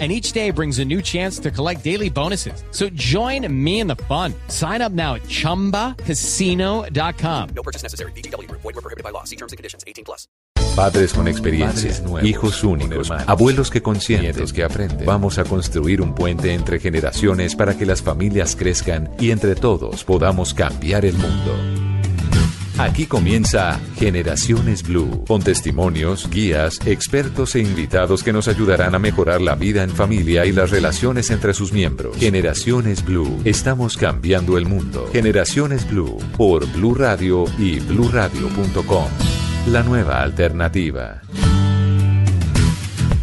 and each day brings a new chance to collect daily bonuses. So join me in the fun. Sign up now at ChumbaCasino.com. No purchase necessary. BGW. Void were prohibited by law. See terms and conditions. 18 plus. Padres con experiencia, nuevos, hijos únicos, abuelos que consienten, que aprenden. Vamos a construir un puente entre generaciones para que las familias crezcan y entre todos podamos cambiar el mundo. Aquí comienza Generaciones Blue, con testimonios, guías, expertos e invitados que nos ayudarán a mejorar la vida en familia y las relaciones entre sus miembros. Generaciones Blue, estamos cambiando el mundo. Generaciones Blue, por Blue Radio y bluradio.com. La nueva alternativa.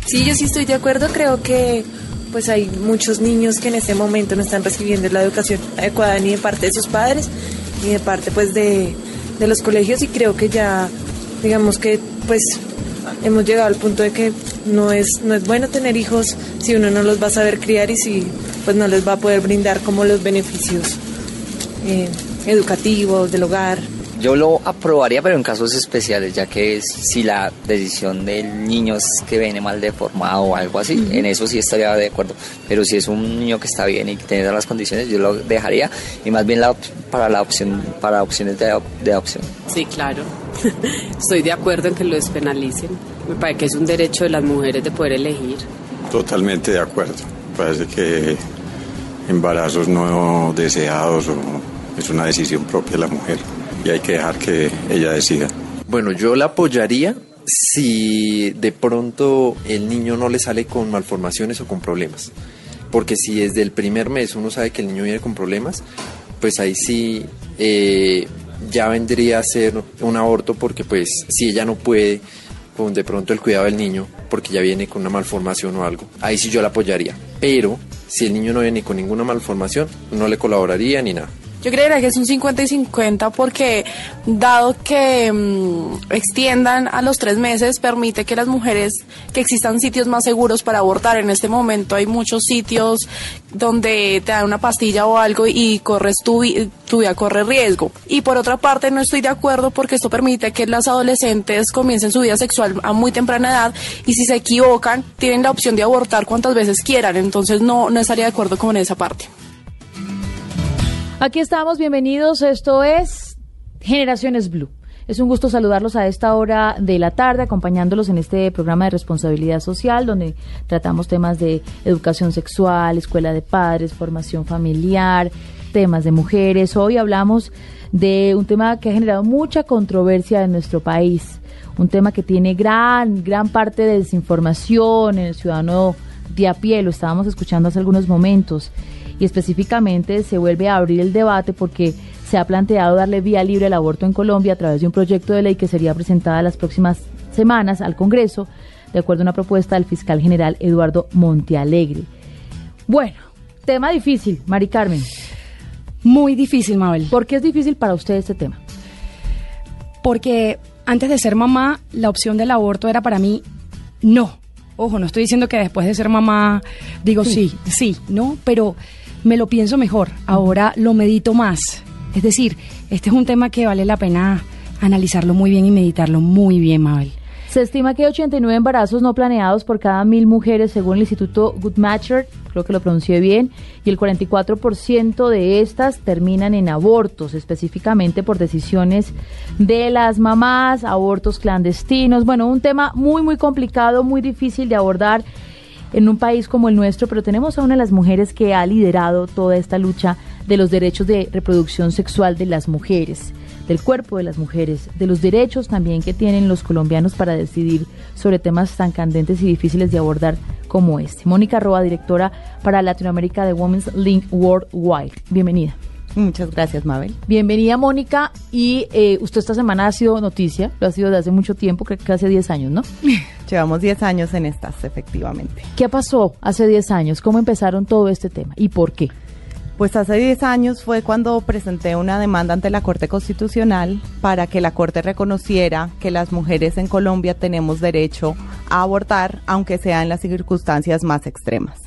Sí, yo sí estoy de acuerdo, creo que pues hay muchos niños que en este momento no están recibiendo la educación adecuada ni de parte de sus padres ni de parte pues de de los colegios y creo que ya, digamos que pues hemos llegado al punto de que no es, no es bueno tener hijos si uno no los va a saber criar y si pues no les va a poder brindar como los beneficios eh, educativos del hogar. Yo lo aprobaría, pero en casos especiales, ya que es, si la decisión del niño es que viene mal deformado o algo así, en eso sí estaría de acuerdo. Pero si es un niño que está bien y que tiene todas las condiciones, yo lo dejaría y más bien la, para la opción para opciones de, de adopción. Sí, claro. Estoy de acuerdo en que lo despenalicen. Me parece que es un derecho de las mujeres de poder elegir. Totalmente de acuerdo. Parece que embarazos no deseados o es una decisión propia de la mujer y hay que dejar que ella decida. Bueno, yo la apoyaría si de pronto el niño no le sale con malformaciones o con problemas. Porque si desde el primer mes uno sabe que el niño viene con problemas, pues ahí sí eh, ya vendría a ser un aborto porque pues si ella no puede con de pronto el cuidado del niño porque ya viene con una malformación o algo, ahí sí yo la apoyaría. Pero si el niño no viene con ninguna malformación, no le colaboraría ni nada. Yo creería que es un 50 y 50 porque dado que mm, extiendan a los tres meses permite que las mujeres, que existan sitios más seguros para abortar. En este momento hay muchos sitios donde te dan una pastilla o algo y corres tu, tu vida corre riesgo. Y por otra parte no estoy de acuerdo porque esto permite que las adolescentes comiencen su vida sexual a muy temprana edad y si se equivocan tienen la opción de abortar cuantas veces quieran. Entonces no, no estaría de acuerdo con esa parte. Aquí estamos, bienvenidos. Esto es Generaciones Blue. Es un gusto saludarlos a esta hora de la tarde, acompañándolos en este programa de responsabilidad social, donde tratamos temas de educación sexual, escuela de padres, formación familiar, temas de mujeres. Hoy hablamos de un tema que ha generado mucha controversia en nuestro país, un tema que tiene gran, gran parte de desinformación en el ciudadano de a pie, lo estábamos escuchando hace algunos momentos y específicamente se vuelve a abrir el debate porque se ha planteado darle vía libre al aborto en Colombia a través de un proyecto de ley que sería presentada las próximas semanas al Congreso, de acuerdo a una propuesta del fiscal general Eduardo Montealegre. Bueno, tema difícil, Mari Carmen. Muy difícil, Mabel. ¿Por qué es difícil para usted este tema? Porque antes de ser mamá, la opción del aborto era para mí no. Ojo, no estoy diciendo que después de ser mamá digo sí, sí, no, pero me lo pienso mejor, ahora lo medito más. Es decir, este es un tema que vale la pena analizarlo muy bien y meditarlo muy bien, Mabel. Se estima que hay 89 embarazos no planeados por cada mil mujeres según el Instituto Guttmacher, creo que lo pronuncié bien, y el 44% de estas terminan en abortos, específicamente por decisiones de las mamás, abortos clandestinos. Bueno, un tema muy, muy complicado, muy difícil de abordar en un país como el nuestro, pero tenemos a una de las mujeres que ha liderado toda esta lucha de los derechos de reproducción sexual de las mujeres, del cuerpo de las mujeres, de los derechos también que tienen los colombianos para decidir sobre temas tan candentes y difíciles de abordar como este. Mónica Roa, directora para Latinoamérica de Women's Link Worldwide. Bienvenida. Muchas gracias, Mabel. Bienvenida, Mónica. Y eh, usted esta semana ha sido noticia, lo ha sido desde hace mucho tiempo, creo que hace 10 años, ¿no? Llevamos 10 años en estas, efectivamente. ¿Qué pasó hace 10 años? ¿Cómo empezaron todo este tema y por qué? Pues hace 10 años fue cuando presenté una demanda ante la Corte Constitucional para que la Corte reconociera que las mujeres en Colombia tenemos derecho a abortar, aunque sea en las circunstancias más extremas.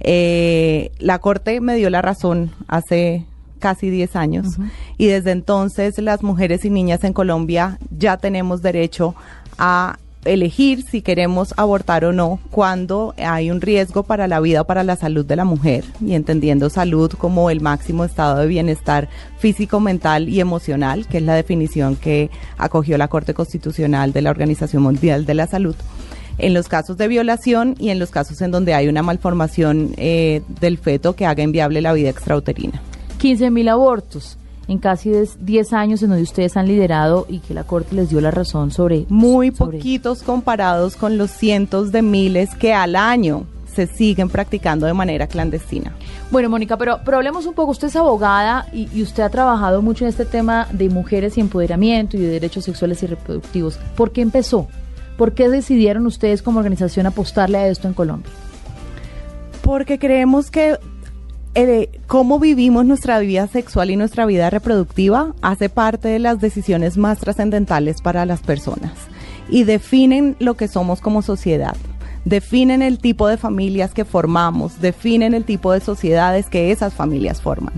Eh, la Corte me dio la razón hace casi 10 años y desde entonces las mujeres y niñas en Colombia ya tenemos derecho a elegir si queremos abortar o no cuando hay un riesgo para la vida o para la salud de la mujer y entendiendo salud como el máximo estado de bienestar físico, mental y emocional, que es la definición que acogió la Corte Constitucional de la Organización Mundial de la Salud en los casos de violación y en los casos en donde hay una malformación eh, del feto que haga inviable la vida extrauterina. 15 mil abortos en casi 10 años en donde ustedes han liderado y que la Corte les dio la razón sobre... Muy poquitos comparados con los cientos de miles que al año se siguen practicando de manera clandestina. Bueno, Mónica, pero, pero hablemos un poco. Usted es abogada y, y, usted ha trabajado mucho en este tema de mujeres y empoderamiento y de derechos sexuales y reproductivos. ¿Por qué empezó? ¿Por qué decidieron ustedes como organización apostarle a esto en Colombia? Porque creemos que eh, cómo vivimos nuestra vida sexual y nuestra vida reproductiva hace parte de las decisiones más trascendentales para las personas y definen lo que somos como sociedad. Definen el tipo de familias que formamos, definen el tipo de sociedades que esas familias forman.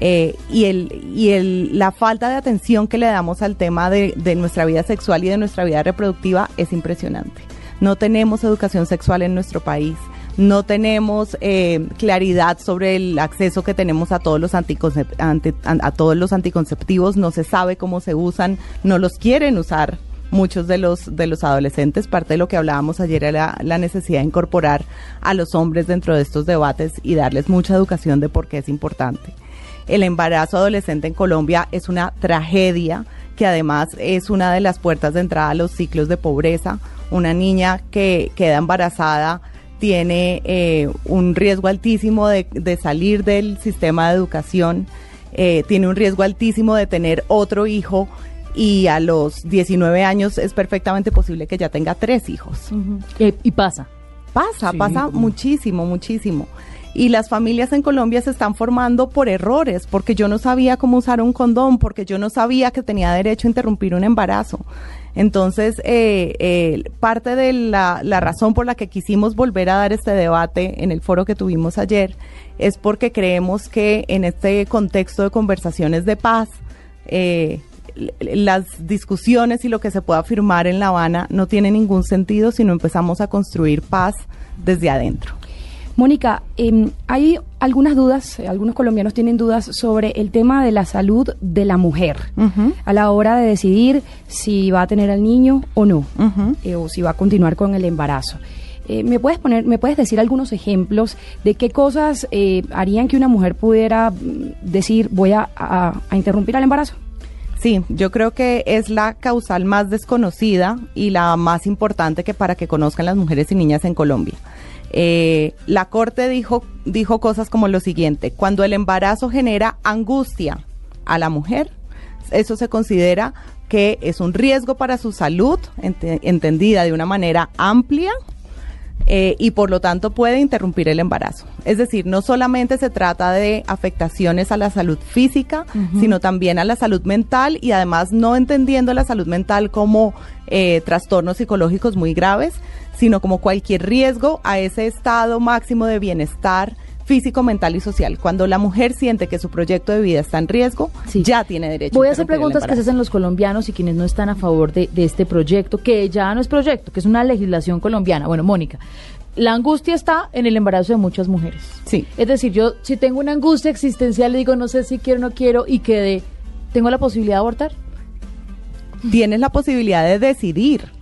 Eh, y el, y el, la falta de atención que le damos al tema de, de nuestra vida sexual y de nuestra vida reproductiva es impresionante. No tenemos educación sexual en nuestro país no tenemos eh, claridad sobre el acceso que tenemos a todos los a, todos los anticonceptivos, no se sabe cómo se usan, no los quieren usar muchos de los de los adolescentes. Parte de lo que hablábamos ayer era la necesidad de incorporar a los hombres dentro de estos debates y darles mucha educación de por qué es importante. El embarazo adolescente en Colombia es una tragedia que además es una de las puertas de entrada a los ciclos de pobreza. Una niña que queda embarazada tiene eh, un riesgo altísimo de, salir del sistema de educación, eh, tiene un riesgo altísimo de tener otro hijo y a los 19 años es perfectamente posible que ya tenga tres hijos. y pasa. Pasa, pasa muchísimo, muchísimo. Y las familias en Colombia se están formando por errores, porque yo no sabía cómo usar un condón, porque yo no sabía que tenía derecho a interrumpir un embarazo. Entonces, eh, eh, parte de la, razón por la que quisimos volver a dar este debate en el foro que tuvimos ayer es porque creemos que en este contexto de conversaciones de paz, eh, las discusiones y lo que se pueda afirmar en La Habana no tiene ningún sentido si no empezamos a construir paz desde adentro. Mónica, em, hay algunas dudas, algunos colombianos tienen dudas sobre el tema de la salud de la mujer a la hora de decidir si va a tener al niño o no, eh, o si va a continuar con el embarazo. Eh, ¿Me puedes poner, me puedes decir algunos ejemplos de qué cosas eh, harían que una mujer pudiera mm, decir voy a, a interrumpir el embarazo? Sí, yo creo que es la causal más desconocida y la más importante que para que conozcan las mujeres y niñas en Colombia. Eh, la Corte dijo, dijo cosas como lo siguiente, cuando el embarazo genera angustia a la mujer, eso se considera que es un riesgo para su salud, entendida de una manera amplia, eh, y por lo tanto puede interrumpir el embarazo. Es decir, no solamente se trata de afectaciones a la salud física, sino también a la salud mental y además no entendiendo la salud mental como eh, trastornos psicológicos muy graves, sino como cualquier riesgo a ese estado máximo de bienestar físico, mental y social. Cuando la mujer siente que su proyecto de vida está en riesgo, ya tiene derecho. Voy a hacer preguntas que se hacen los colombianos y quienes no están a favor de, este proyecto, que ya no es proyecto, que es una legislación colombiana. Bueno, Mónica, la angustia está en el embarazo de muchas mujeres. Sí. Es decir, yo si tengo una angustia existencial, le digo, no sé si quiero o no quiero, y que tengo la posibilidad de abortar. Tienes la posibilidad de decidir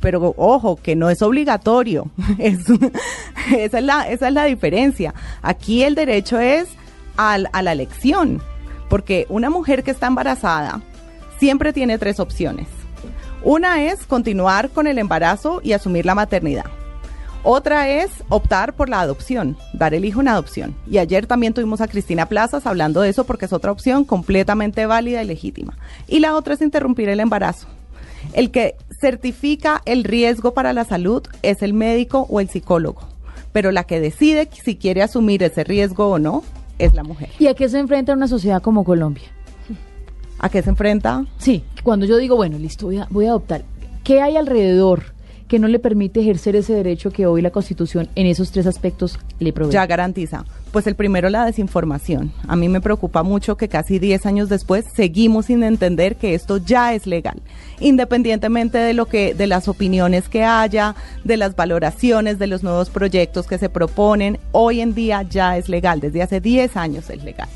pero ojo, que no es obligatorio. esa, es la, esa es la diferencia. Aquí el derecho es a la elección, porque una mujer que está embarazada siempre tiene tres opciones. Una es continuar con el embarazo y asumir la maternidad. Otra es optar por la adopción, dar el hijo en adopción. Y ayer también tuvimos a Cristina Plazas hablando de eso porque es otra opción completamente válida y legítima. Y la otra es interrumpir el embarazo. El que certifica el riesgo para la salud es el médico o el psicólogo, pero la que decide si quiere asumir ese riesgo o no es la mujer. ¿Y a qué se enfrenta una sociedad como Colombia? ¿A qué se enfrenta? Sí, cuando yo digo, bueno, listo, voy a, voy a adoptar, ¿qué hay alrededor que no le permite ejercer ese derecho que hoy la Constitución en esos tres aspectos le provee? Ya garantiza. Pues el primero, la desinformación. A mí me preocupa mucho que casi 10 años después seguimos sin entender que esto ya es legal, independientemente de lo que, de las opiniones que haya, de las valoraciones, de los nuevos proyectos que se proponen. Hoy en día ya es legal, desde hace 10 años es legal.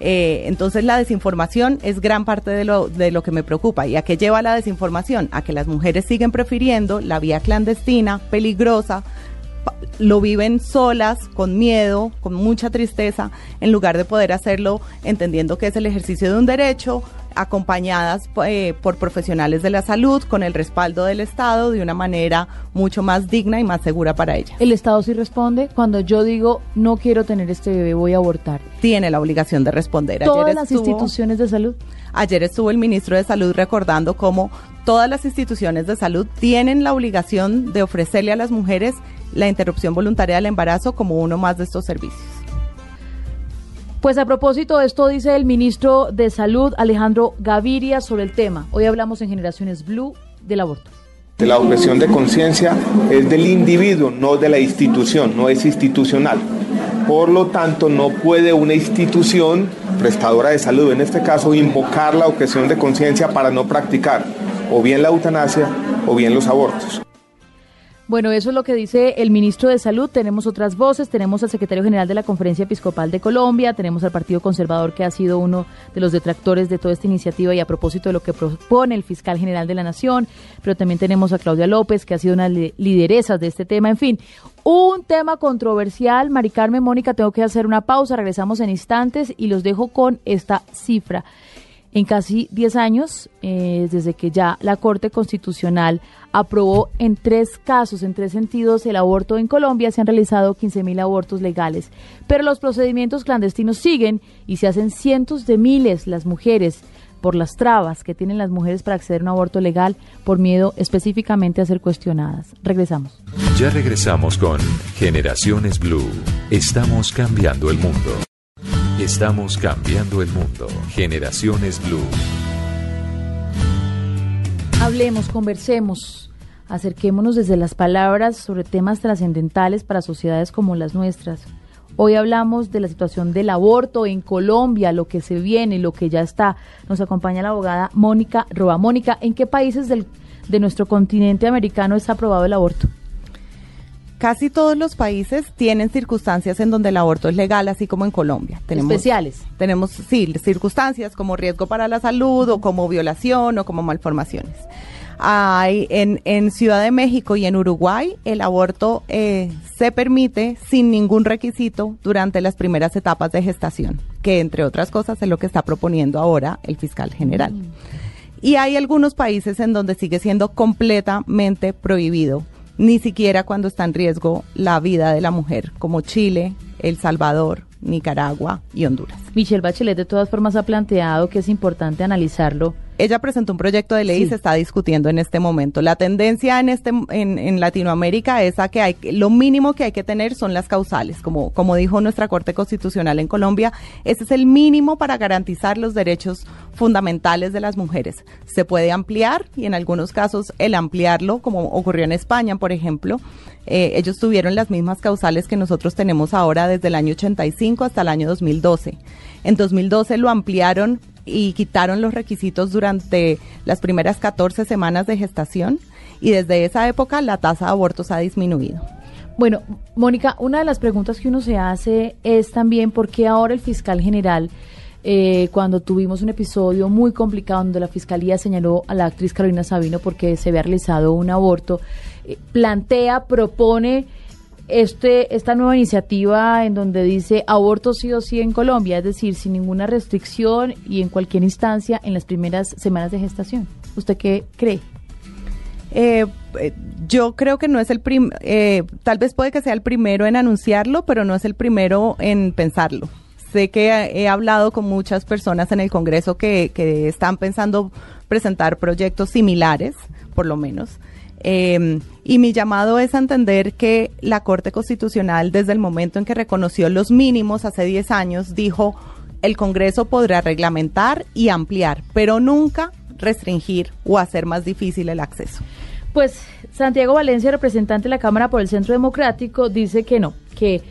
Eh, entonces la desinformación es gran parte de lo, de lo que me preocupa. ¿Y a qué lleva la desinformación? A que las mujeres siguen prefiriendo la vía clandestina, peligrosa, lo viven solas, con miedo, con mucha tristeza, en lugar de poder hacerlo entendiendo que es el ejercicio de un derecho, acompañadas eh, por profesionales de la salud, con el respaldo del Estado, de una manera mucho más digna y más segura para ellas. El Estado sí responde cuando yo digo no quiero tener este bebé, voy a abortar. Tiene la obligación de responder. Todas las instituciones de salud. Ayer estuvo el ministro de Salud recordando cómo todas las instituciones de salud tienen la obligación de ofrecerle a las mujeres la interrupción voluntaria del embarazo como uno más de estos servicios. Pues a propósito de esto dice el ministro de Salud Alejandro Gaviria sobre el tema. Hoy hablamos en Generaciones Blue del aborto. La objeción de conciencia es del individuo, no de la institución, no es institucional. Por lo tanto, no puede una institución prestadora de salud, en este caso, invocar la objeción de conciencia para no practicar o bien la eutanasia o bien los abortos. Bueno, eso es lo que dice el ministro de Salud. Tenemos otras voces, tenemos al secretario general de la Conferencia Episcopal de Colombia, tenemos al Partido Conservador que ha sido uno de los detractores de toda esta iniciativa y a propósito de lo que propone el fiscal general de la Nación, pero también tenemos a Claudia López que ha sido una lideresa de este tema. En fin, un tema controversial. Mari Carmen, Mónica, tengo que hacer una pausa, regresamos en instantes y los dejo con esta cifra en casi 10 años, eh, desde que ya la Corte Constitucional aprobó en tres casos, en tres sentidos, el aborto en Colombia, se han realizado 15.000 abortos legales. Pero los procedimientos clandestinos siguen y se hacen cientos de miles las mujeres por las trabas que tienen las mujeres para acceder a un aborto legal por miedo específicamente a ser cuestionadas. Regresamos. Ya regresamos con Generaciones Blue. Estamos cambiando el mundo. Estamos cambiando el mundo. Generaciones Blue. Hablemos, conversemos, acerquémonos desde las palabras sobre temas trascendentales para sociedades como las nuestras. Hoy hablamos de la situación del aborto en Colombia, lo que se viene, lo que ya está. Nos acompaña la abogada Mónica Roa. Mónica, ¿en qué países del, de nuestro continente americano está aprobado el aborto? Casi todos los países tienen circunstancias en donde el aborto es legal, así como en Colombia. Tenemos, Especiales. Tenemos, sí, circunstancias como riesgo para la salud o como violación o como malformaciones. Hay en, en Ciudad de México y en Uruguay el aborto eh, se permite sin ningún requisito durante las primeras etapas de gestación, que entre otras cosas es lo que está proponiendo ahora el fiscal general. Mm. Y hay algunos países en donde sigue siendo completamente prohibido ni siquiera cuando está en riesgo la vida de la mujer, como Chile, El Salvador, Nicaragua y Honduras. Michelle Bachelet de todas formas ha planteado que es importante analizarlo ella presentó un proyecto de ley y se está discutiendo en este momento. La tendencia en este en, en, Latinoamérica es a que hay lo mínimo que hay que tener son las causales, como como dijo nuestra Corte Constitucional en Colombia, ese es el mínimo para garantizar los derechos fundamentales de las mujeres. Se puede ampliar y en algunos casos el ampliarlo, como ocurrió en España, por ejemplo, eh, ellos tuvieron las mismas causales que nosotros tenemos ahora desde el año 85 hasta el año 2012. En 2012 lo ampliaron y quitaron los requisitos durante las primeras 14 semanas de gestación y desde esa época la tasa de abortos ha disminuido. Bueno, Mónica, una de las preguntas que uno se hace es también por qué ahora el fiscal general, eh, cuando tuvimos un episodio muy complicado donde la fiscalía señaló a la actriz Carolina Sabino porque se había realizado un aborto, eh, plantea, propone este, esta nueva iniciativa en donde dice aborto sí o sí en Colombia, es decir, sin ninguna restricción y en cualquier instancia en las primeras semanas de gestación. ¿Usted qué cree? Eh, eh yo creo que no es el prim eh, tal vez puede que sea el primero en anunciarlo, pero no es el primero en pensarlo. Sé que he hablado con muchas personas en el Congreso que, que están pensando presentar proyectos similares por lo menos. Eh, y mi llamado es a entender que la Corte Constitucional, desde el momento en que reconoció los mínimos hace 10 años, dijo el Congreso podrá reglamentar y ampliar, pero nunca restringir o hacer más difícil el acceso. Pues Santiago Valencia, representante de la Cámara por el Centro Democrático, dice que no, que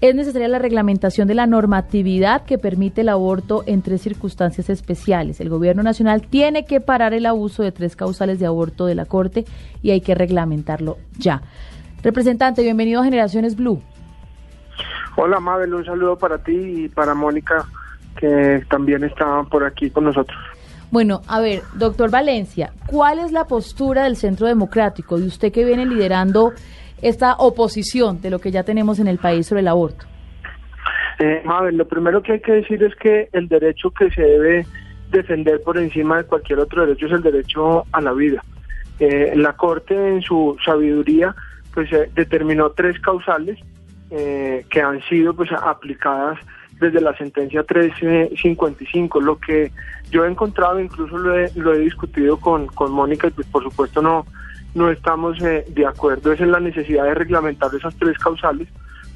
es necesaria la reglamentación de la normatividad que permite el aborto en tres circunstancias especiales. El Gobierno Nacional tiene que parar el abuso de tres causales de aborto de la Corte y hay que reglamentarlo ya. Representante, bienvenido a Generaciones Blue. Hola Mabel, un saludo para ti y para Mónica, que también está por aquí con nosotros. Bueno, a ver, doctor Valencia, ¿cuál es la postura del Centro Democrático de usted que viene liderando esta oposición de lo que ya tenemos en el país sobre el aborto? Eh, Mabel, lo primero que hay que decir es que el derecho que se debe defender por encima de cualquier otro derecho es el derecho a la vida. Eh, la Corte en su sabiduría pues eh, determinó tres causales eh, que han sido pues aplicadas desde la sentencia 355. Lo que yo he encontrado, incluso lo he, lo he discutido con, con Mónica, y pues por supuesto no, no estamos eh, de acuerdo, es en la necesidad de reglamentar esas tres causales.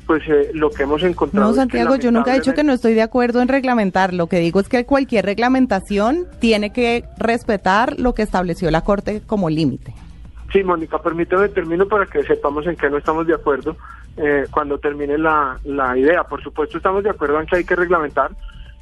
Pues eh, lo que hemos encontrado. No, Santiago, yo nunca he dicho que no estoy de acuerdo en reglamentar. Lo que digo es que cualquier reglamentación tiene que respetar lo que estableció la Corte como límite. Sí, Mónica, permíteme termino para que sepamos en qué no estamos de acuerdo eh, cuando termine la, la idea. Por supuesto, estamos de acuerdo en que hay que reglamentar.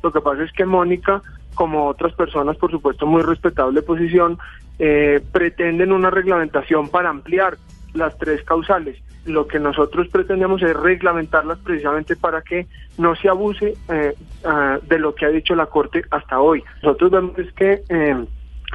Lo que pasa es que Mónica, como otras personas, por supuesto, muy respetable posición, eh, pretenden una reglamentación para ampliar las tres causales. Lo que nosotros pretendemos es reglamentarlas precisamente para que no se abuse eh, ah, de lo que ha dicho la Corte hasta hoy. Nosotros vemos que eh,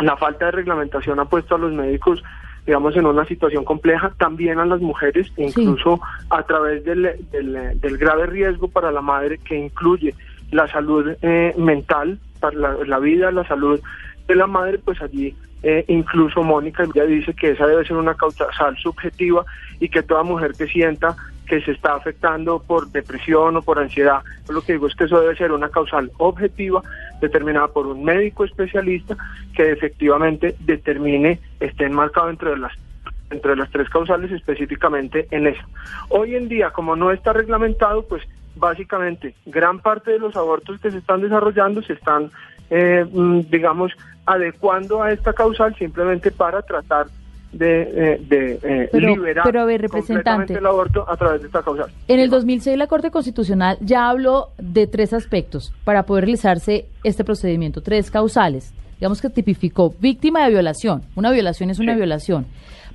la falta de reglamentación ha puesto a los médicos digamos, en una situación compleja, también a las mujeres, incluso a través del, del, del, grave riesgo para la madre que incluye la salud eh, mental, para la, la, vida, la salud de la madre, pues allí eh, incluso Mónica ya dice que esa debe ser una causal subjetiva y que toda mujer que sienta que se está afectando por depresión o por ansiedad. Lo que digo es que eso debe ser una causal objetiva determinada por un médico especialista que efectivamente determine, esté enmarcado entre las entre las tres causales específicamente en eso. Hoy en día, como no está reglamentado, pues básicamente gran parte de los abortos que se están desarrollando se están, eh, digamos, adecuando a esta causal simplemente para tratar de, eh, de eh, pero, liberar pero a ver, representante, el aborto a través de esta causal. En el 2006 la Corte Constitucional ya habló de tres aspectos para poder realizarse este procedimiento, tres causales. Digamos que tipificó víctima de violación. Una violación es una sí. violación.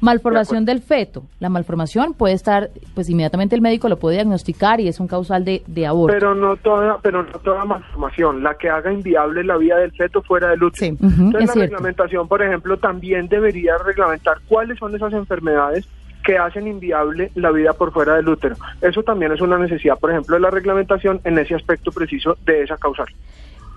Malformación del feto. La malformación puede estar, pues inmediatamente el médico lo puede diagnosticar y es un causal de, de aborto. Pero no toda, pero no toda malformación, la que haga inviable la vida del feto fuera del útero. Sí, uh -huh, Entonces es la cierto. reglamentación, por ejemplo, también debería reglamentar cuáles son esas enfermedades que hacen inviable la vida por fuera del útero. Eso también es una necesidad, por ejemplo, de la reglamentación en ese aspecto preciso de esa causal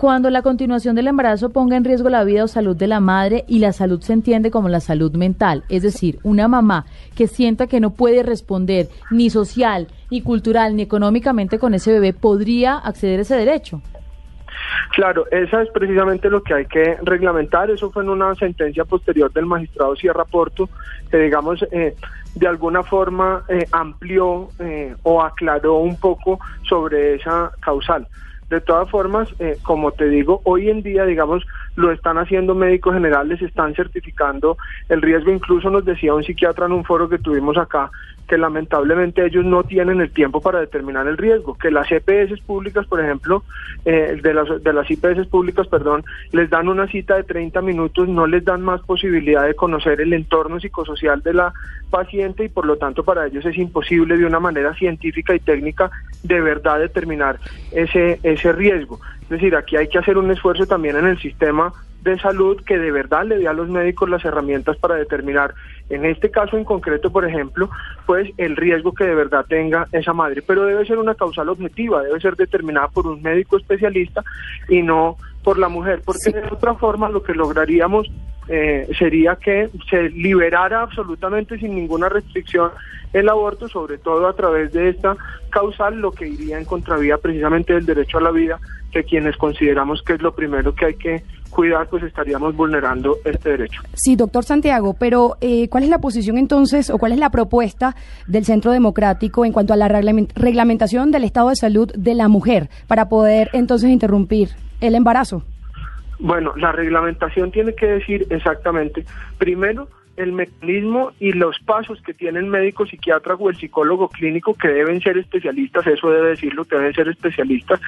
cuando la continuación del embarazo ponga en riesgo la vida o salud de la madre y la salud se entiende como la salud mental, es decir, una mamá que sienta que no puede responder ni social, ni cultural, ni económicamente con ese bebé, podría acceder a ese derecho. Claro, esa es precisamente lo que hay que reglamentar. Eso fue en una sentencia posterior del magistrado Sierra Porto, que digamos eh, de alguna forma eh, amplió eh, o aclaró un poco sobre esa causal. De todas formas, eh, como te digo, hoy en día, digamos, lo están haciendo médicos generales, están certificando el riesgo. Incluso nos decía un psiquiatra en un foro que tuvimos acá que lamentablemente ellos no tienen el tiempo para determinar el riesgo, que las EPS públicas, por ejemplo, eh, de, las, de las IPS públicas, perdón, les dan una cita de 30 minutos, no les dan más posibilidad de conocer el entorno psicosocial de la paciente y por lo tanto para ellos es imposible de una manera científica y técnica de verdad determinar ese, ese riesgo. Es decir, aquí hay que hacer un esfuerzo también en el sistema de salud que de verdad le dé a los médicos las herramientas para determinar, en este caso en concreto, por ejemplo, pues el riesgo que de verdad tenga esa madre. Pero debe ser una causal objetiva, debe ser determinada por un médico especialista y no por la mujer, porque sí. de otra forma lo que lograríamos eh, sería que se liberara absolutamente sin ninguna restricción el aborto, sobre todo a través de esta causal, lo que iría en contravía precisamente del derecho a la vida, que quienes consideramos que es lo primero que hay que cuidar, pues estaríamos vulnerando este derecho. Sí, doctor Santiago, pero eh, ¿cuál es la posición entonces o cuál es la propuesta del Centro Democrático en cuanto a la reglamentación del estado de salud de la mujer para poder entonces interrumpir el embarazo? Bueno, la reglamentación tiene que decir exactamente, primero, el mecanismo y los pasos que tiene el médico psiquiatra o el psicólogo clínico que deben ser especialistas, eso debe decirlo, que deben ser especialistas,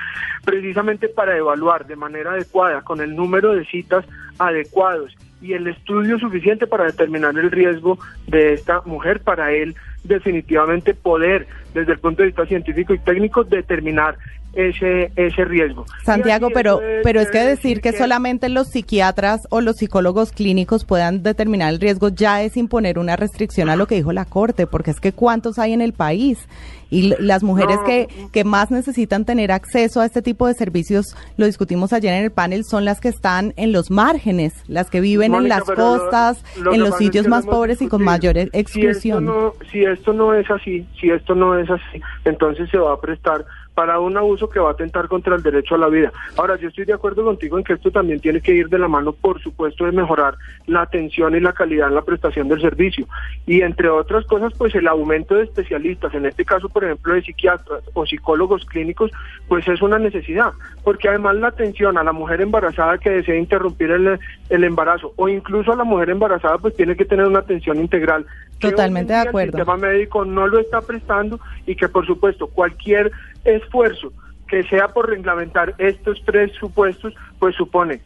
precisamente para evaluar de manera adecuada, con el número de citas adecuados y el estudio suficiente para determinar el riesgo de esta mujer, para él definitivamente poder, desde el punto de vista científico y técnico, determinar ese, ese riesgo. Santiago, pero, pero es que decir que, solamente los psiquiatras o los psicólogos clínicos puedan determinar el riesgo ya es imponer una restricción a lo que dijo la Corte, porque es que cuántos hay en el país y las mujeres que, que más necesitan tener acceso a este tipo de servicios, lo discutimos ayer en el panel, son las que están en los márgenes, las que viven en las costas, en los sitios más pobres y con mayor exclusión. si esto no es así, si esto no es así, entonces se va a prestar para un abuso que va a atentar contra el derecho a la vida. Ahora, yo estoy de acuerdo contigo en que esto también tiene que ir de la mano, por supuesto, de mejorar la atención y la calidad en la prestación del servicio. Y entre otras cosas, pues el aumento de especialistas, en este caso, por ejemplo, de psiquiatras o psicólogos clínicos, pues es una necesidad, porque además la atención a la mujer embarazada que desea interrumpir el, el embarazo o incluso a la mujer embarazada, pues tiene que tener una atención integral. Totalmente de acuerdo. El sistema médico no lo está prestando y que, por supuesto, cualquier esfuerzo que sea por reglamentar estos tres supuestos, pues supone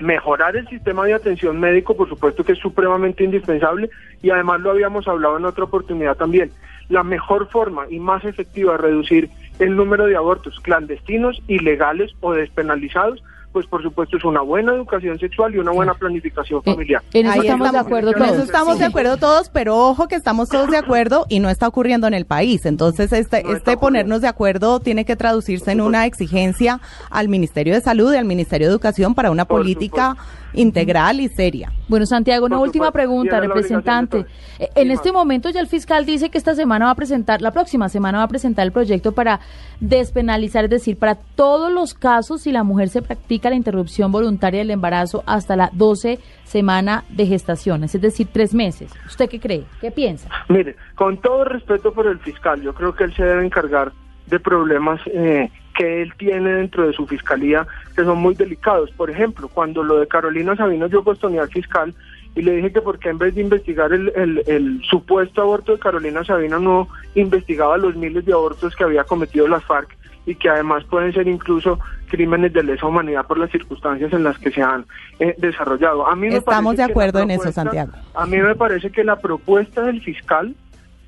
mejorar el sistema de atención médico, por supuesto que es supremamente indispensable, y además lo habíamos hablado en otra oportunidad también. La mejor forma y más efectiva de reducir el número de abortos clandestinos, ilegales o despenalizados pues por supuesto es una buena educación sexual y una buena planificación eh, familiar. en eso estamos, de acuerdo todos. En eso estamos de acuerdo todos, pero ojo que estamos todos de acuerdo y no está ocurriendo en el país. Entonces, este, este ponernos de acuerdo tiene que traducirse en una exigencia al Ministerio de Salud y al Ministerio de Educación para una política integral y seria. Bueno, Santiago, una última pregunta, representante. Eh, en este momento ya el fiscal dice que esta semana va a presentar, la próxima semana va a presentar el proyecto para despenalizar, es decir, para todos los casos si la mujer se practica la interrupción voluntaria del embarazo hasta la 12 semana de gestación, es decir, tres meses. ¿Usted qué cree? ¿Qué piensa? Mire, con todo respeto por el fiscal, yo creo que él se debe encargar de problemas eh, que él tiene dentro de su fiscalía que son muy delicados. Por ejemplo, cuando lo de Carolina Sabino yo cuestioné al fiscal y le dije que por qué en vez de investigar el, el, supuesto aborto de Carolina Sabino no investigaba los miles de abortos que había cometido las FARC y que además pueden ser incluso crímenes de lesa humanidad por las circunstancias en las que se han eh, desarrollado. A mí Estamos de acuerdo en eso, Santiago. A mí me parece que la propuesta del fiscal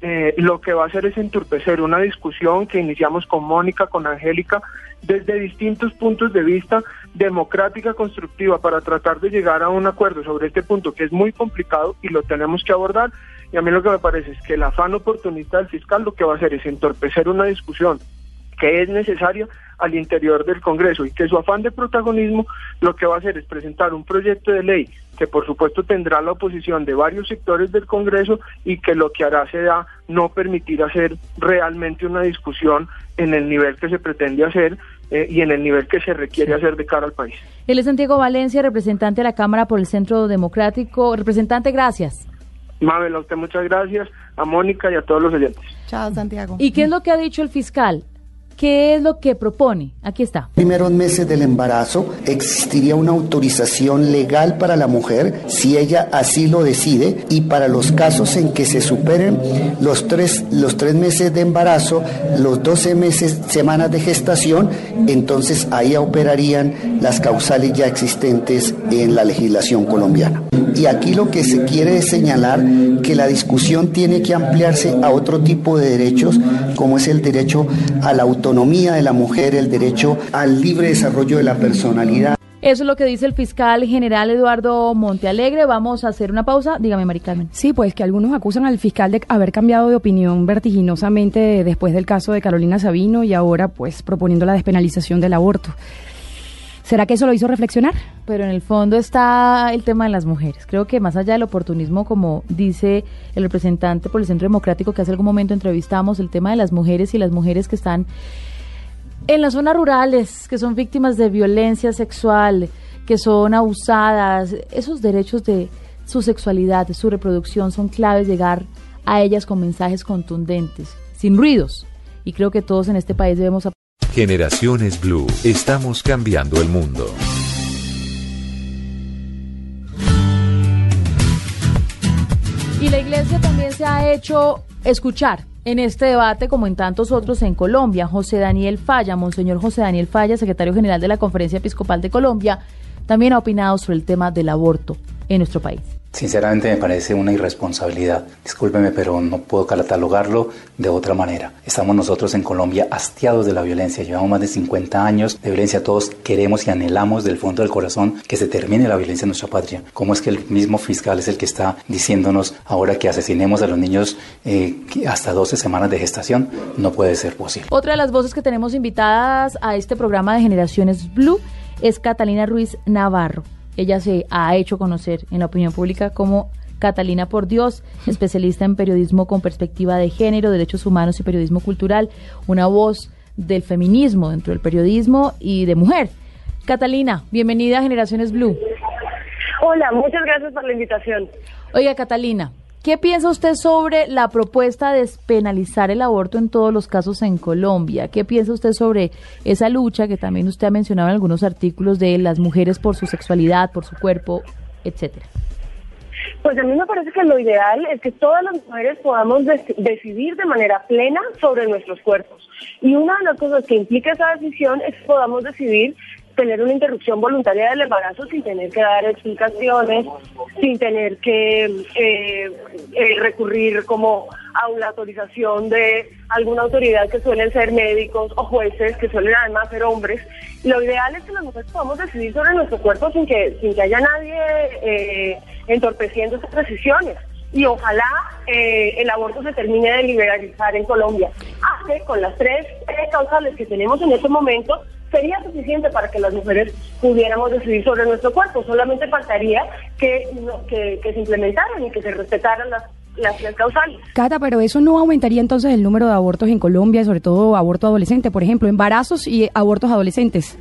eh, lo que va a hacer es enturpecer una discusión que iniciamos con Mónica, con Angélica, desde distintos puntos de vista, democrática, constructiva, para tratar de llegar a un acuerdo sobre este punto que es muy complicado y lo tenemos que abordar. Y a mí lo que me parece es que el afán oportunista del fiscal lo que va a hacer es entorpecer una discusión que es necesaria al interior del Congreso y que su afán de protagonismo lo que va a hacer es presentar un proyecto de ley que por supuesto tendrá la oposición de varios sectores del Congreso y que lo que hará será no permitir hacer realmente una discusión en el nivel que se pretende hacer eh, y en el nivel que se requiere hacer de cara al país. Él es Santiago Valencia, representante de la Cámara por el Centro Democrático. Representante, gracias. Mabel, a usted muchas gracias, a Mónica y a todos los oyentes. Chao, Santiago. ¿Y qué es lo que ha dicho el fiscal? ¿Qué es lo que propone? Aquí está. Primeros meses del embarazo existiría una autorización legal para la mujer si ella así lo decide y para los casos en que se superen los tres, los tres meses de embarazo, los 12 meses, semanas de gestación, entonces ahí operarían las causales ya existentes en la legislación colombiana. Y aquí lo que se quiere es señalar que la discusión tiene que ampliarse a otro tipo de derechos, como es el derecho a la autonomía autonomía de la mujer, el derecho al libre desarrollo de la personalidad. Eso es lo que dice el fiscal general Eduardo Montealegre. Vamos a hacer una pausa. Dígame, Mari Carmen. Sí, pues que algunos acusan al fiscal de haber cambiado de opinión vertiginosamente después del caso de Carolina Sabino y ahora pues proponiendo la despenalización del aborto. ¿Será que eso lo hizo reflexionar? Pero en el fondo está el tema de las mujeres. Creo que más allá del oportunismo, como dice el representante por el Centro Democrático que hace algún momento entrevistamos, el tema de las mujeres y las mujeres que están en las zonas rurales, que son víctimas de violencia sexual, que son abusadas, esos derechos de su sexualidad, de su reproducción son claves llegar a ellas con mensajes contundentes, sin ruidos. Y creo que todos en este país debemos... Generaciones Blue, estamos cambiando el mundo. Y la iglesia también se ha hecho escuchar en este debate, como en tantos otros en Colombia. José Daniel Falla, Monseñor José Daniel Falla, secretario general de la Conferencia Episcopal de Colombia, también ha opinado sobre el tema del aborto en nuestro país. Sinceramente me parece una irresponsabilidad. Discúlpeme, pero no puedo catalogarlo de otra manera. Estamos nosotros en Colombia hastiados de la violencia. Llevamos más de 50 años de violencia. Todos queremos y anhelamos del fondo del corazón que se termine la violencia en nuestra patria. ¿Cómo es que el mismo fiscal es el que está diciéndonos ahora que asesinemos a los niños eh, hasta 12 semanas de gestación? No puede ser posible. Otra de las voces que tenemos invitadas a este programa de Generaciones Blue es Catalina Ruiz Navarro. Ella se ha hecho conocer en la opinión pública como Catalina por Dios, especialista en periodismo con perspectiva de género, derechos humanos y periodismo cultural, una voz del feminismo dentro del periodismo y de mujer. Catalina, bienvenida a Generaciones Blue. Hola, muchas gracias por la invitación. Oiga, Catalina, ¿Qué piensa usted sobre la propuesta de despenalizar el aborto en todos los casos en Colombia? ¿Qué piensa usted sobre esa lucha que también usted ha mencionado en algunos artículos de las mujeres por su sexualidad, por su cuerpo, etcétera? Pues a mí me parece que lo ideal es que todas las mujeres podamos decidir de manera plena sobre nuestros cuerpos. Y una de las cosas que implica esa decisión es que podamos decidir tener una interrupción voluntaria del embarazo sin tener que dar explicaciones, sin tener que eh, eh, recurrir como a una autorización de alguna autoridad que suelen ser médicos o jueces, que suelen además ser hombres. Lo ideal es que las mujeres podamos decidir sobre nuestro cuerpo sin que, sin que haya nadie eh, entorpeciendo esas decisiones y ojalá el aborto se termine de liberalizar en Colombia. Hace con las tres causales que tenemos en este momento sería suficiente para que las mujeres pudiéramos decidir sobre nuestro cuerpo. Solamente faltaría que, que, se implementaran y que se respetaran las las causales. Cata, pero eso no aumentaría entonces el número de abortos en Colombia, sobre todo aborto adolescente, por ejemplo, embarazos y abortos adolescentes.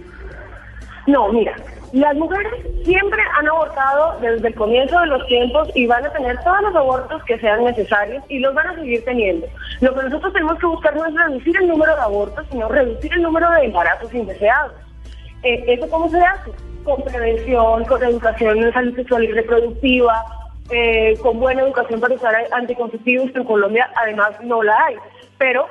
No, mira, las mujeres siempre han abortado desde el comienzo de los tiempos y van a tener todos los abortos que sean necesarios y los van a seguir teniendo. Lo que nosotros tenemos que buscar no es reducir el número de abortos, sino reducir el número de embarazos indeseados. Eh, ¿Eso cómo se hace? Con prevención, con educación en salud sexual y reproductiva, eh, con buena educación para usar anticonceptivos, que en Colombia además no la hay. Pero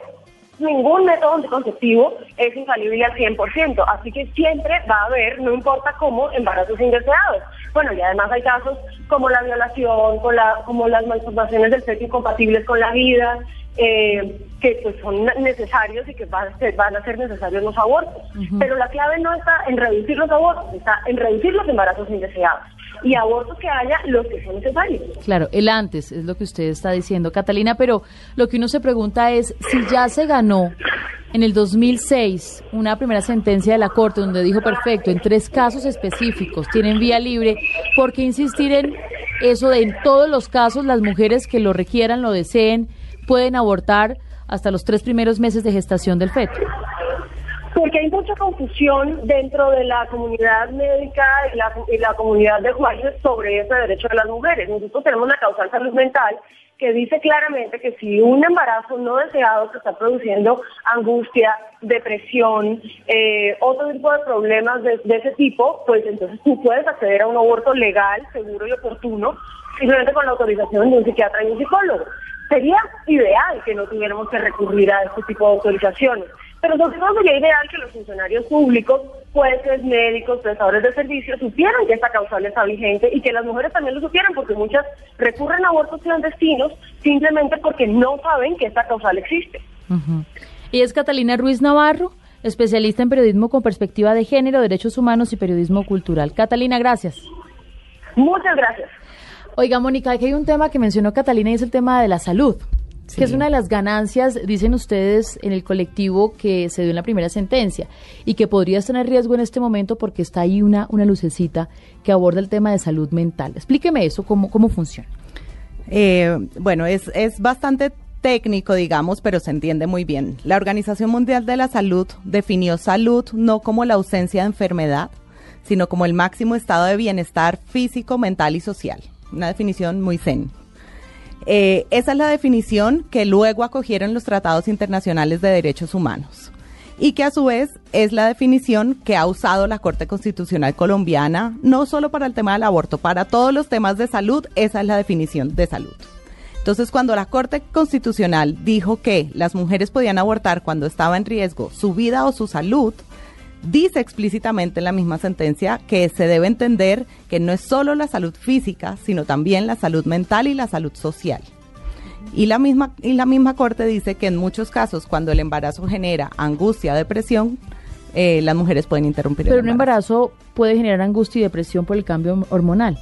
ningún método anticonceptivo es infalible al 100%, así que siempre va a haber, no importa cómo, embarazos indeseados. Bueno, y además hay casos como la violación, como las malformaciones del sexo incompatibles con la vida, eh, que pues son necesarios y que van a ser, van a ser necesarios los abortos. Pero la clave no está en reducir los abortos, está en reducir los embarazos indeseados y abortos que haya los que son necesarios. Claro, el antes es lo que usted está diciendo, Catalina, pero lo que uno se pregunta es si ya se ganó en el 2006 una primera sentencia de la Corte donde dijo perfecto, en tres casos específicos tienen vía libre, ¿por qué insistir en eso de en todos los casos las mujeres que lo requieran, lo deseen, pueden abortar hasta los tres primeros meses de gestación del feto? Porque hay mucha confusión dentro de la comunidad médica y la, comunidad de jueces sobre ese derecho de las mujeres. Nosotros tenemos la causal salud mental que dice claramente que si un embarazo no deseado se está produciendo angustia, depresión, eh, otro tipo de problemas de, ese tipo, pues entonces tú puedes acceder a un aborto legal, seguro y oportuno, simplemente con la autorización de un psiquiatra y un psicólogo. Sería ideal que no tuviéramos que recurrir a este tipo de autorizaciones. Pero sobre todo sería ideal que los funcionarios públicos, jueces, médicos, prestadores de servicios, supieran que esta causal está vigente y que las mujeres también lo supieran, porque muchas recurren a abortos clandestinos simplemente porque no saben que esta causal existe. Y es Catalina Ruiz Navarro, especialista en periodismo con perspectiva de género, derechos humanos y periodismo cultural. Catalina, gracias. Muchas gracias. Oiga, Mónica, aquí hay un tema que mencionó Catalina y es el tema de la salud que es una de las ganancias, dicen ustedes, en el colectivo que se dio en la primera sentencia y que podría estar en riesgo en este momento porque está ahí una, una lucecita que aborda el tema de salud mental. Explíqueme eso, cómo, cómo funciona. Eh, bueno, es, es bastante técnico, digamos, pero se entiende muy bien. La Organización Mundial de la Salud definió salud no como la ausencia de enfermedad, sino como el máximo estado de bienestar físico, mental y social. Una definición muy zen. Eh, esa es la definición que luego acogieron los tratados internacionales de derechos humanos y que a su vez es la definición que ha usado la Corte Constitucional colombiana, no solo para el tema del aborto, para todos los temas de salud, esa es la definición de salud. Entonces, cuando la Corte Constitucional dijo que las mujeres podían abortar cuando estaba en riesgo su vida o su salud, dice explícitamente en la misma sentencia que se debe entender que no es solo la salud física, sino también la salud mental y la salud social. Y la misma, y la misma Corte dice que en muchos casos, cuando el embarazo genera angustia, depresión, eh, las mujeres pueden interrumpir Pero el un embarazo puede generar angustia y depresión por el cambio hormonal.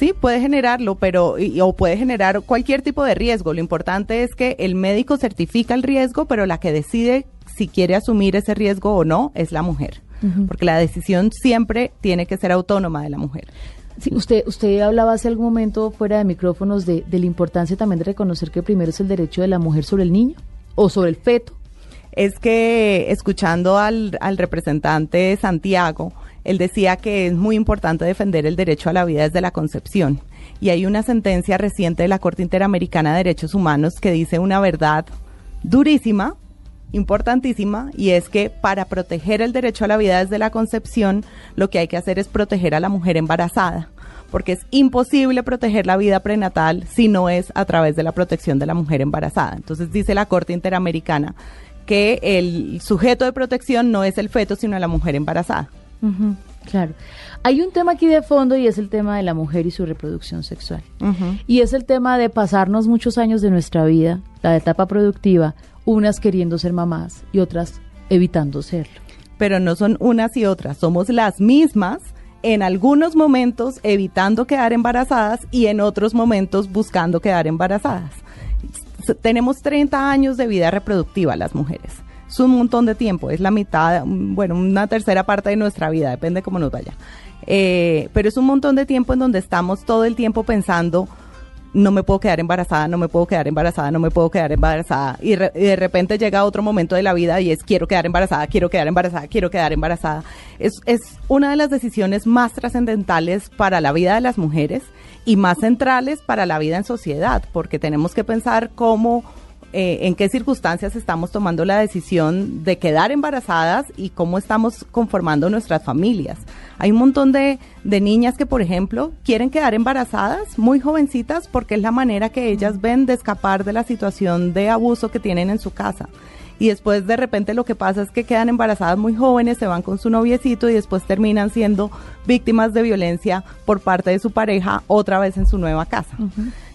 Sí, puede generarlo, pero o puede generar cualquier tipo de riesgo. Lo importante es que el médico certifica el riesgo, pero la que decide si quiere asumir ese riesgo o no es la mujer, porque la decisión siempre tiene que ser autónoma de la mujer. Sí, usted, usted hablaba hace algún momento fuera de micrófonos de, de la importancia también de reconocer que primero es el derecho de la mujer sobre el niño o sobre el feto. Es que escuchando al, al representante Santiago, él decía que es muy importante defender el derecho a la vida desde la concepción. Y hay una sentencia reciente de la Corte Interamericana de Derechos Humanos que dice una verdad durísima, importantísima, y es que para proteger el derecho a la vida desde la concepción, lo que hay que hacer es proteger a la mujer embarazada porque es imposible proteger la vida prenatal si no es a través de la protección de la mujer embarazada. Entonces dice la Corte Interamericana que el sujeto de protección no es el feto, sino la mujer embarazada. Claro. Hay un tema aquí de fondo y es el tema de la mujer y su reproducción sexual. Y es el tema de pasarnos muchos años de nuestra vida, la etapa productiva, unas queriendo ser mamás y otras evitando serlo. Pero no son unas y otras, somos las mismas en algunos momentos evitando quedar embarazadas y en otros momentos buscando quedar embarazadas. Tenemos 30 años de vida reproductiva las mujeres. Es un montón de tiempo, es la mitad, bueno, una tercera parte de nuestra vida, depende cómo nos vaya. Eh, pero es un montón de tiempo en donde estamos todo el tiempo pensando, no me puedo quedar embarazada, no me puedo quedar embarazada, no me puedo quedar embarazada. Y, de repente llega otro momento de la vida y es quiero quedar embarazada, quiero quedar embarazada, quiero quedar embarazada. Es, es una de las decisiones más trascendentales para la vida de las mujeres y más centrales para la vida en sociedad, porque tenemos que pensar cómo eh, en qué circunstancias estamos tomando la decisión de quedar embarazadas y cómo estamos conformando nuestras familias. Hay un montón de, de niñas que, por ejemplo, quieren quedar embarazadas muy jovencitas porque es la manera que ellas ven de escapar de la situación de abuso que tienen en su casa y después de repente lo que pasa es que quedan embarazadas muy jóvenes, se van con su noviecito y después terminan siendo víctimas de violencia por parte de su pareja otra vez en su nueva casa.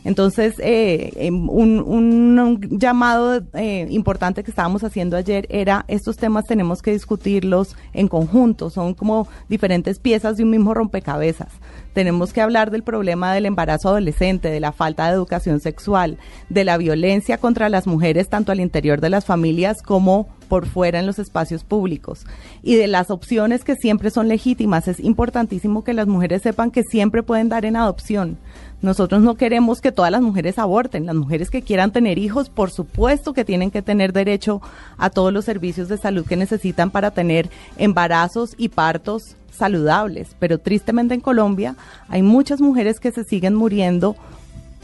Entonces, eh, em, un, llamado eh, importante que estábamos haciendo ayer era, estos temas tenemos que discutirlos en conjunto, son como diferentes piezas de un mismo rompecabezas. Tenemos que hablar del problema del embarazo adolescente, de la falta de educación sexual, de la violencia contra las mujeres tanto al interior de las familias como por fuera en los espacios públicos y de las opciones que siempre son legítimas. Es importantísimo que las mujeres sepan que siempre pueden dar en adopción. Nosotros no queremos que todas las mujeres aborten. Las mujeres que quieran tener hijos, por supuesto que tienen que tener derecho a todos los servicios de salud que necesitan para tener embarazos y partos saludables. Pero tristemente en Colombia hay muchas mujeres que se siguen muriendo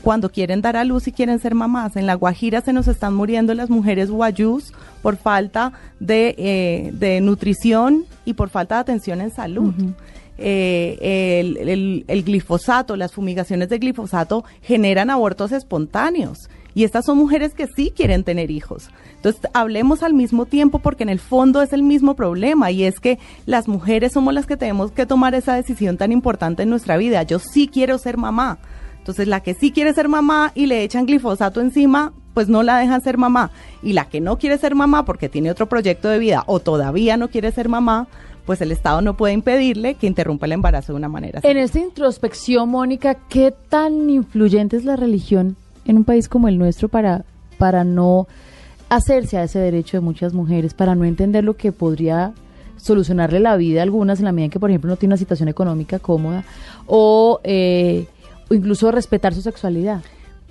cuando quieren dar a luz y quieren ser mamás. En La Guajira se nos están muriendo las mujeres guayús por falta de, eh, nutrición y por falta de atención en salud. Eh, el, el, glifosato, las fumigaciones de glifosato generan abortos espontáneos. Y estas son mujeres que sí quieren tener hijos. Entonces, hablemos al mismo tiempo porque en el fondo es el mismo problema y es que las mujeres somos las que tenemos que tomar esa decisión tan importante en nuestra vida. Yo sí quiero ser mamá entonces, la que sí quiere ser mamá y le echan glifosato encima, pues no la dejan ser mamá. Y la que no quiere ser mamá porque tiene otro proyecto de vida o todavía no quiere ser mamá, pues el Estado no puede impedirle que interrumpa el embarazo de una manera así. En esta introspección, Mónica, ¿qué tan influyente es la religión en un país como el nuestro para, para no hacerse a ese derecho de muchas mujeres, para no entender lo que podría solucionarle la vida a algunas en la medida en que, por ejemplo, no tiene una situación económica cómoda o... Eh, o incluso respetar su sexualidad.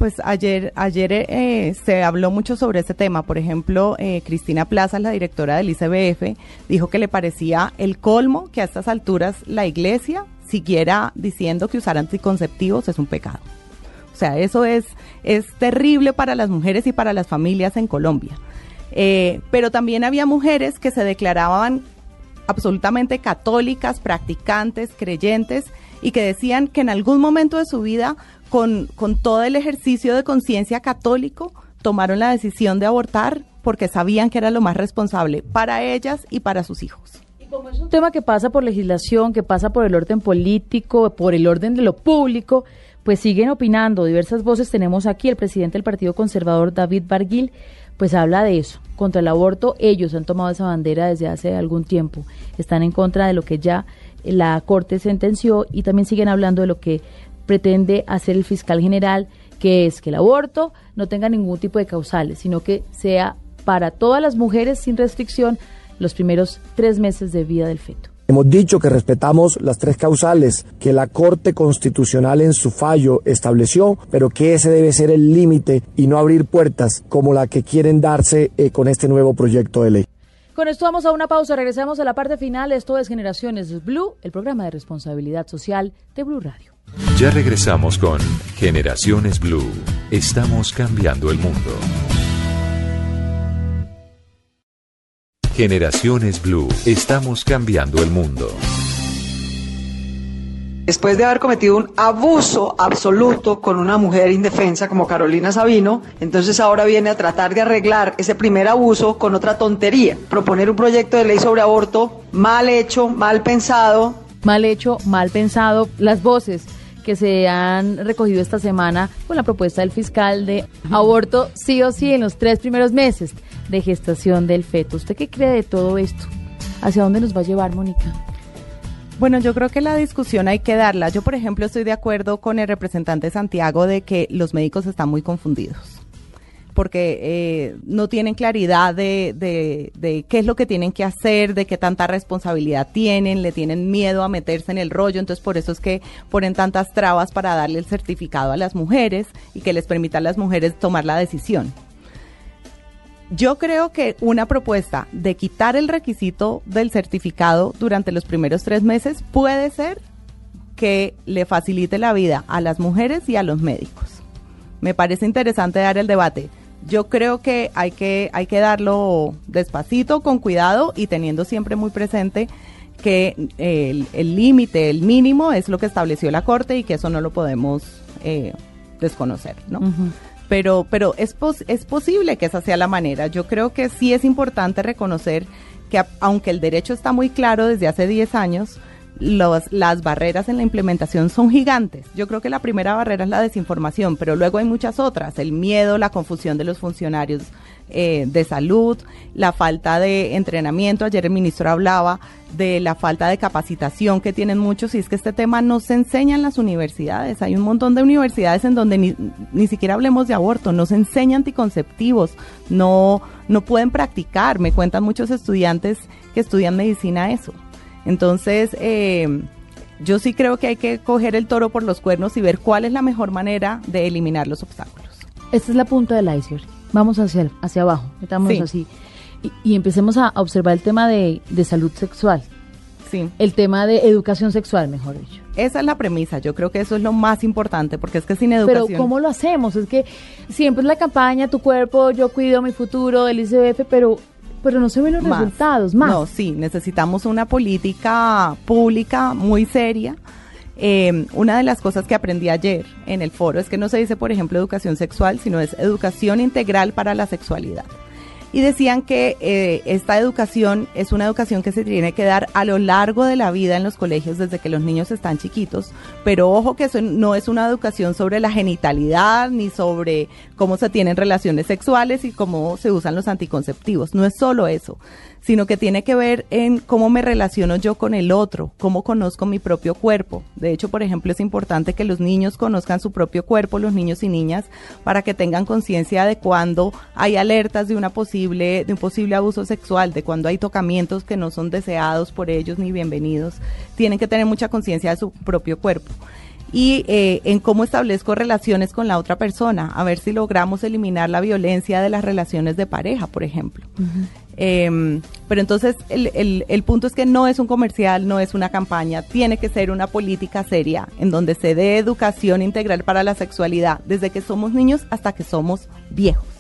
Pues ayer, ayer eh, se habló mucho sobre ese tema. Por ejemplo, eh, Cristina Plaza, la directora del ICBF, dijo que le parecía el colmo que a estas alturas la iglesia siguiera diciendo que usar anticonceptivos es un pecado. O sea, eso es, es terrible para las mujeres y para las familias en Colombia. Eh, pero también había mujeres que se declaraban absolutamente católicas, practicantes, creyentes, y que decían que en algún momento de su vida con, con todo el ejercicio de conciencia católico, tomaron la decisión de abortar porque sabían que era lo más responsable para ellas y para sus hijos. Como es un tema que pasa por legislación, que pasa por el orden político, por el orden de lo público, pues siguen opinando. Diversas voces tenemos aquí. El presidente del Partido Conservador, David Barguil, pues habla de eso. Contra el aborto, ellos han tomado esa bandera desde hace algún tiempo. Están en contra de lo que ya la Corte sentenció y también siguen hablando de lo que pretende hacer el fiscal general, que es que el aborto no tenga ningún tipo de causales, sino que sea para todas las mujeres sin restricción los primeros tres meses de vida del feto. Hemos dicho que respetamos las tres causales que la Corte Constitucional en su fallo estableció, pero que ese debe ser el límite y no abrir puertas como la que quieren darse eh, con este nuevo proyecto de ley. Con esto vamos a una pausa, regresamos a la parte final. Esto es Generaciones Blue, el programa de responsabilidad social de Blue Radio. Ya regresamos con Generaciones Blue. Estamos cambiando el mundo. Generaciones Blue. Estamos cambiando el mundo. Después de haber cometido un abuso absoluto con una mujer indefensa como Carolina Sabino, entonces ahora viene a tratar de arreglar ese primer abuso con otra tontería, proponer un proyecto de ley sobre aborto mal hecho, mal pensado. Mal hecho, mal pensado. Las voces que se han recogido esta semana con la propuesta del fiscal de aborto sí o sí en los tres primeros meses de gestación del feto. ¿Usted qué cree de todo esto? ¿Hacia dónde nos va a llevar, Mónica? Bueno, yo creo que la discusión hay que darla. Yo, por ejemplo, estoy de acuerdo con el representante Santiago de que los médicos están muy confundidos porque eh, no tienen claridad de, de, de, qué es lo que tienen que hacer, de qué tanta responsabilidad tienen, le tienen miedo a meterse en el rollo, entonces por eso es que ponen tantas trabas para darle el certificado a las mujeres y que les permita a las mujeres tomar la decisión. Yo creo que una propuesta de quitar el requisito del certificado durante los primeros tres meses puede ser que le facilite la vida a las mujeres y a los médicos. Me parece interesante dar el debate. Yo creo que hay que, hay que darlo despacito, con cuidado y teniendo siempre muy presente que el límite, el, mínimo es lo que estableció la Corte y que eso no lo podemos eh, desconocer, ¿no? Pero, pero es, es posible que esa sea la manera. Yo creo que sí es importante reconocer que aunque el derecho está muy claro desde hace 10 años, los, las barreras en la implementación son gigantes. Yo creo que la primera barrera es la desinformación, pero luego hay muchas otras, el miedo, la confusión de los funcionarios eh, de salud, la falta de entrenamiento. Ayer el ministro hablaba de la falta de capacitación que tienen muchos y es que este tema no se enseña en las universidades. Hay un montón de universidades en donde ni, ni siquiera hablemos de aborto, no se enseña anticonceptivos, no, no pueden practicar. Me cuentan muchos estudiantes que estudian medicina eso. Entonces, eh, yo sí creo que hay que coger el toro por los cuernos y ver cuál es la mejor manera de eliminar los obstáculos. Esta es la punta del iceberg. Vamos hacia, hacia abajo, metamos así. Y, empecemos a observar el tema de, salud sexual. Sí. El tema de educación sexual, mejor dicho. Esa es la premisa, yo creo que eso es lo más importante, porque es que sin educación... Pero ¿cómo lo hacemos? Es que siempre es la campaña, tu cuerpo, yo cuido mi futuro, del ICBF, pero pero no se ven los resultados, más. No, sí, necesitamos una política pública muy seria. Eh, una de las cosas que aprendí ayer en el foro es que no se dice, por ejemplo, educación sexual, sino es educación integral para la sexualidad. Y decían que eh, esta educación es una educación que se tiene que dar a lo largo de la vida en los colegios desde que los niños están chiquitos, pero ojo que eso no es una educación sobre la genitalidad ni sobre cómo se tienen relaciones sexuales y cómo se usan los anticonceptivos, no es solo eso, sino que tiene que ver en cómo me relaciono yo con el otro, cómo conozco mi propio cuerpo. De hecho, por ejemplo, es importante que los niños conozcan su propio cuerpo, los niños y niñas, para que tengan conciencia de cuando hay alertas de una posible de un posible abuso sexual, de cuando hay tocamientos que no son deseados por ellos ni bienvenidos. Tienen que tener mucha conciencia de su propio cuerpo. Y eh, en cómo establezco relaciones con la otra persona, a ver si logramos eliminar la violencia de las relaciones de pareja, por ejemplo. Em, pero entonces el, el, el, punto es que no es un comercial, no es una campaña, tiene que ser una política seria en donde se dé educación integral para la sexualidad desde que somos niños hasta que somos viejos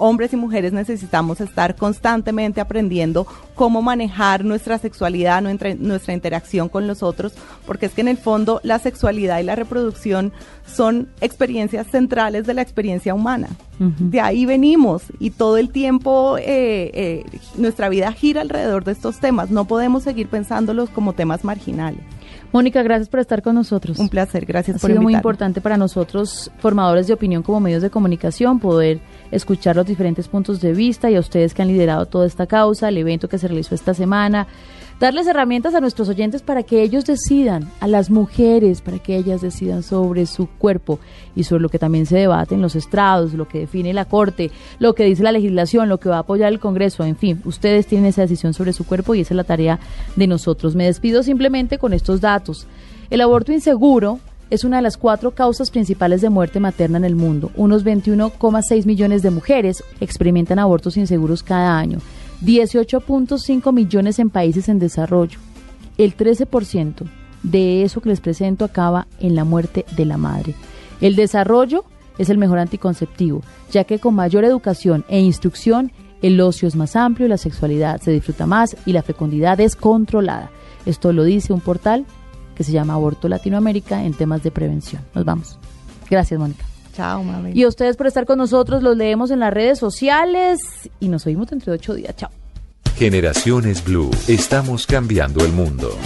hombres y mujeres necesitamos estar constantemente aprendiendo cómo manejar nuestra sexualidad, nuestra, nuestra interacción con los otros, porque es que en el fondo la sexualidad y la reproducción son experiencias centrales de la experiencia humana. De ahí venimos y todo el tiempo eh, eh, nuestra vida gira alrededor de estos temas. No podemos seguir pensándolos como temas marginales. Mónica, gracias por estar con nosotros. Un placer, gracias ha por sido muy importante para nosotros, formadores de opinión como medios de comunicación, poder escuchar los diferentes puntos de vista y a ustedes que han liderado toda esta causa, el evento que se realizó esta semana, darles herramientas a nuestros oyentes para que ellos decidan, a las mujeres, para que ellas decidan sobre su cuerpo y sobre lo que también se debate en los estrados, lo que define la Corte, lo que dice la legislación, lo que va a apoyar el Congreso, en fin, ustedes tienen esa decisión sobre su cuerpo y esa es la tarea de nosotros. Me despido simplemente con estos datos. El aborto inseguro es una de las cuatro causas principales de muerte materna en el mundo. Unos 21,6 millones de mujeres experimentan abortos inseguros cada año, 18.5 millones en países en desarrollo. El 13% de eso que les presento acaba en la muerte de la madre. El desarrollo es el mejor anticonceptivo, ya que con mayor educación e instrucción el ocio es más amplio, la sexualidad se disfruta más y la fecundidad es controlada. Esto lo dice un portal que se llama Aborto Latinoamérica en temas de prevención. Nos vamos. Gracias, Mónica. Chao, mami. Y a ustedes por estar con nosotros, los leemos en las redes sociales y nos oímos dentro de ocho días. Chao. Generaciones Blue, estamos cambiando el mundo.